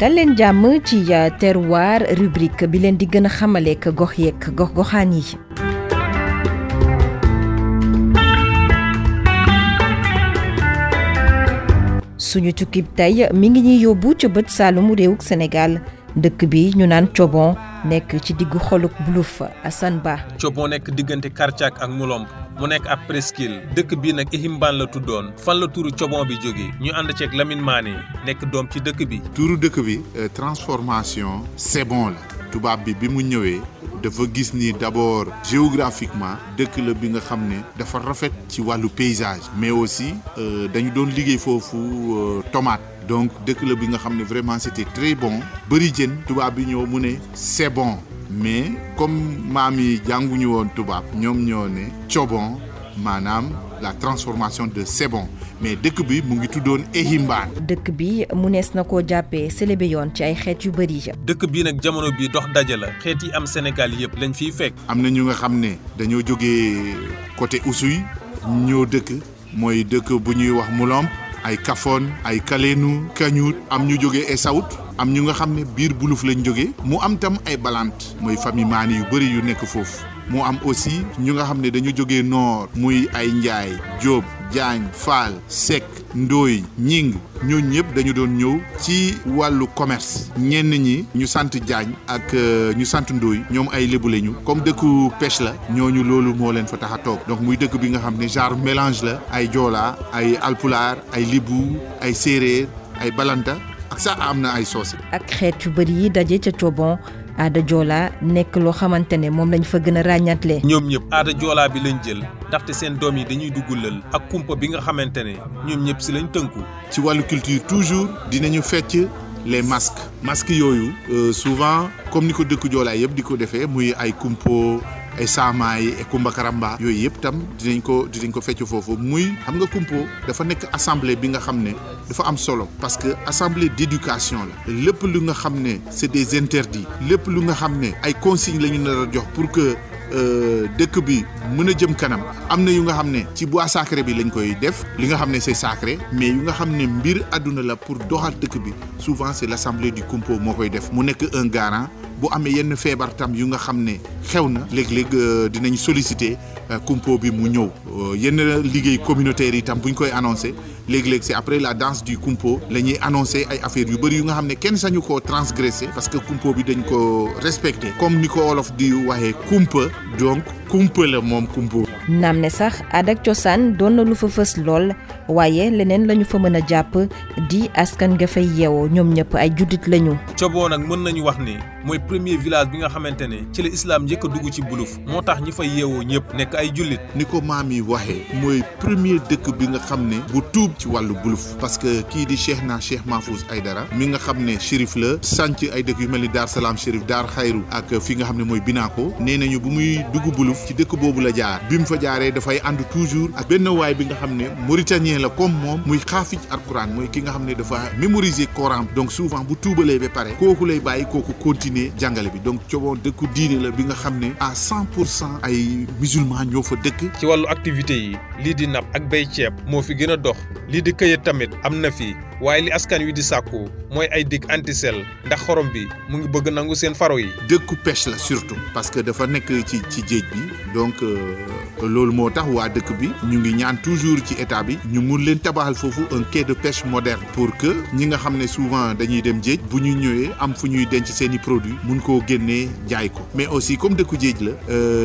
dal leen jàmm ci terroir rubrique bi leen di gën a xamaleek gox yeeg gox goxaan yi. Suñu tukkib tey mi ngi ñuy yóbbu ca bët saalumu réewuk Sénégal. Dëkk bi ñu naan Cobon nekk ci diggu xoluk Assane Ba. Cobon nekk diggante ak Mulomp mu nekk ab presqu'île. Dëkk bii nag Ihimban la tuddoon. Fan la turu Cobon bi jóge. Ñu ànd ceeg Lamine Mané nekk doom ci dëkk bi. Turu dëkk bi transformation c'est bon la. Tubaab bi bi mu ñëwee dafa gis ni d'abord géographiquement dëkk la bi nga xam ne dafa rafet ci wàllu paysage. Mais aussi dañu doon liggéey foofu tomate. Donc dëkk la bi nga xam ne vraiment c'était très bon. Bëri jën tubaab bi ñëw mu ne c'est bon mais comme maam yi jànguñu woon tubaab ñoom ñoo ne Cobon maanaam la transformation de c'est bon mais dëkk bi mu ngi tuddoon Ehimban. dëkk bi mu nees na koo jàppee célébé yoon ci ay xeet yu bëri. dëkk bii nag jamono bii dox daje la xeet yi am Sénégal yëpp lañ fiy fekk. am na ñu nga xam ne dañoo jógee côté Oussouye ñoo dëkk mooy dëkk bu ñuy wax Mulomp ay Kafone ay Kañuut am ñu jógee am ñu nga xam ne biir Buluf lañ jógee mu am tam ay Balant. mooy famille maani yu bëri yu nekk foofu. mu am aussi ñu nga xam ne dañu jógee nord. muy ay Njaay Jóob Jaañ Faal sek Ndooy Ñing ñoo ñëpp dañu doon ñëw ci wàllu commerce. ñenn ñi ñu sant Jaañ ak euh, ñu sant Ndooy ñoom ay lébu lañu. comme dëkku pêche la. ñooñu loolu moo leen fa tax a toog. donc muy dëkk bi nga xam ne genre mélange la. ay joola, ay alpulaar, ay libu ay séeréer, ay balanta. Ak sax am na ay soose ak xeet yu bëri yi daje ca Cobon aada joola nekk loo xamante ne moom lañ fa gën a ràññaatle. ñoom ñëpp aada joolaa bi lañ jël ndaxte seen doom yi dañuy dugg lël ak kumpa bi nga xamante ne ñoom ñëpp si lañ tënku. ci wàllu culture toujours dinañu fecc les masques masques yooyu souvent comme ni ko dëkku joolaa yëpp di ko defee muy ay kumpo ay saamaay ay kumba karamba yooyu tam dinañ ko dinañ ko fecc foofu muy xam nga kumpo assemblée bi nga xam am solo parce que assemblée d'éducation la. Lépp lu nga xam c'est des interdits lépp lu nga xam ne ay consignes pour que dëkk bi mën a jëm kanam. Am na yu nga xam ne ci bois sacré bi lañ koy def. Li nga xam ne c'est sacré mais yu nga xam ne mbir àdduna la pour doxal dëkk bi souvent c'est l'assemblée du kumpo moo koy def. Mu nekk un garant. Bu amee yenn feebar tam yu nga xam ne xew na léeg-léeg dinañ solliciter kumpo bi mu ñëw. Yenn liggéey communautaire yi tam bu ñu koy annoncer léeg-léeg c'est après la danse du kumpo la ñuy annoncer ay affaires yu bëri yu nga xam ne kenn sañu koo transgresser parce que kumpo bi dañ ko respecter. Comme ni ko wolof di waxee kumpa drunk kumpa la moom kumpo. naam ne sax aada ak cosaan doon na lu fa fës lool waaye leneen la ñu fa mën a jàpp di askan nga fay yeewoo ñoom ñëpp ay juddit lañu. Cobon nag mën nañu wax ni mooy premier village bi nga xamante ne ci la islam njëkk a dugg ci Buluf moo tax ñi fay yeewoo ñëpp nekk ay jullit. ni ko maam yi waxee mooy premier dëkk bi nga xam ne bu tuub ci wàllu Buluf parce que kii di Cheikh na Cheikh Mahfouz Aydara mi nga xam ne shérif la sànc ay dëkk yu mel ni Dar Salaam shérif Dar Xayru ak fi nga xam ne mooy Binaako nee nañu bu muy dugg Buluf ci dëkk boobu la jaar. bi mu fa jaaree dafay ànd toujours ak benn waay bi nga xam ne mauritanien la comme moom muy xaafij alquran mooy ki nga xam ne dafa mémoriser Coran donc souvent bu tuubalee ba pare kooku lay bàyyi kooku continuer jàngale bi. donc Cobon dëkku diine la bi nga xam ne à cent pour cent ay musulman ñoo fa dëkk. ci wàllu activité yi lii di napp ak bay ceeb moo fi gën a dox. lii di këyit tamit am na fi. Waaye li askan wi di sàkku mooy ay dig antisel ndax xorom bi mu ngi pêche surtout parce que dafa nekk ci ci géej bi donc loolu moo tax waa dëkk bi ñu toujours ci état bi ñu mun leen tabaxal foofu un quai de pêche moderne pour que ñi nga xam souvent dañuy dem géej bu ñu ñëwee am fu ñuy denc seen i produits mun koo génnee jaay mais aussi comme dëkku géej la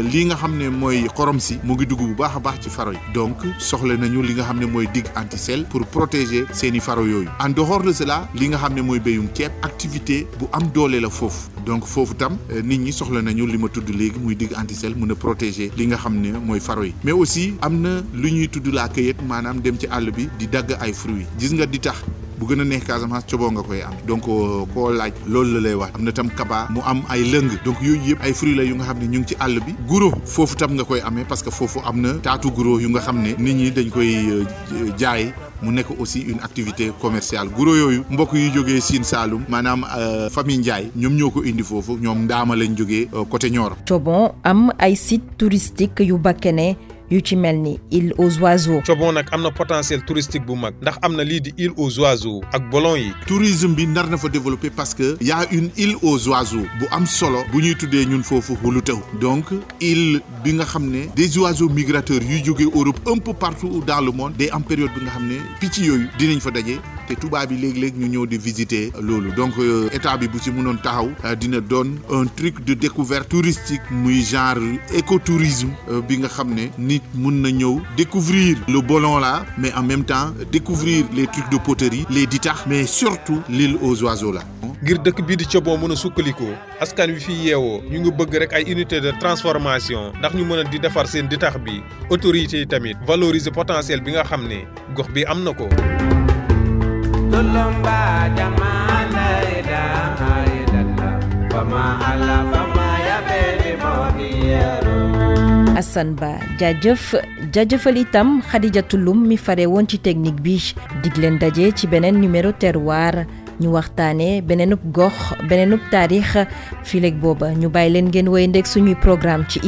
lii nga xam ne mooy xorom si mu ngi dugg bu baax a baax donc soxla nañu li nga xam ne mooy antisel pour protéger seen i en dehors de cela li nga xam ne activité bu am doole la donc foofu tam nit ñi soxla nañu li ma tudd léegi muy digue antisel mën a protéger ne mais aussi am na lu ñuy tudd la cueillette maanaam dem ci àll bi di dagg ay gis nga am. Donc koo laaj loolu la lay wax. Am tam kaba mu am donc yooyu yëpp ay fruits la yu nga xam ne ñu ngi ci àll bi. Guro tam nga parce que foofu am na taatu guro yu nga xam ne jaay mu nekk aussi une activité commerciale guro yooyu mbokk yi jógee Sine Saalum maanaam famille Ndiaye ñoom ñoo ko indi foofu ñoom ndaama lañ jógee côté Nioro. Cobon am ay site touristique yu bakkene yu ci mel ni île aux oiseaux. Cobon nag am na potentiel touristique bu mag ndax am na lii di île aux oiseaux ak bolon yi. tourisme bi nar na fa développer parce que y a une île aux oiseaux bu am solo bu ñuy tuddee ñun foofu Hulutew donc île bi nga xam ne des oiseaux migrateurs yuy jógee Europe un peu partout dans le monde day am période bi nga xam ne picc yooyu dinañ fa daje te tubaab bi léeg-léeg ñu ñëw di visiter loolu donc état bi bu ci mënoon taxaw dina doon un truc de découverte touristique muy genre écotourisme bi nga xam ne nit mun na ñëw découvrir le bolon là mais en même temps découvrir les trucs de poterie les ditax mais surtout l'île aux oiseaux là. ngir dëkk bii di Cobon mën a sukkalikoo askan wi fi yeewoo ñu ngi bëgg rek ay unité de transformation ndax ñu mën a di defar seen ditax bi autorités yi tamit valoriser potentiel bi nga xam ne gox bi am na ko. Assane Ba jaajëf jaajëfal itam Khadijatu Lum mi fare woon ci technique bi dig leen daje ci beneen numéro terroir. Ñu waxtaanee beneenub gox beneenub taarix fileeg booba ñu bàyyi leen ngeen woy suñuy programme ci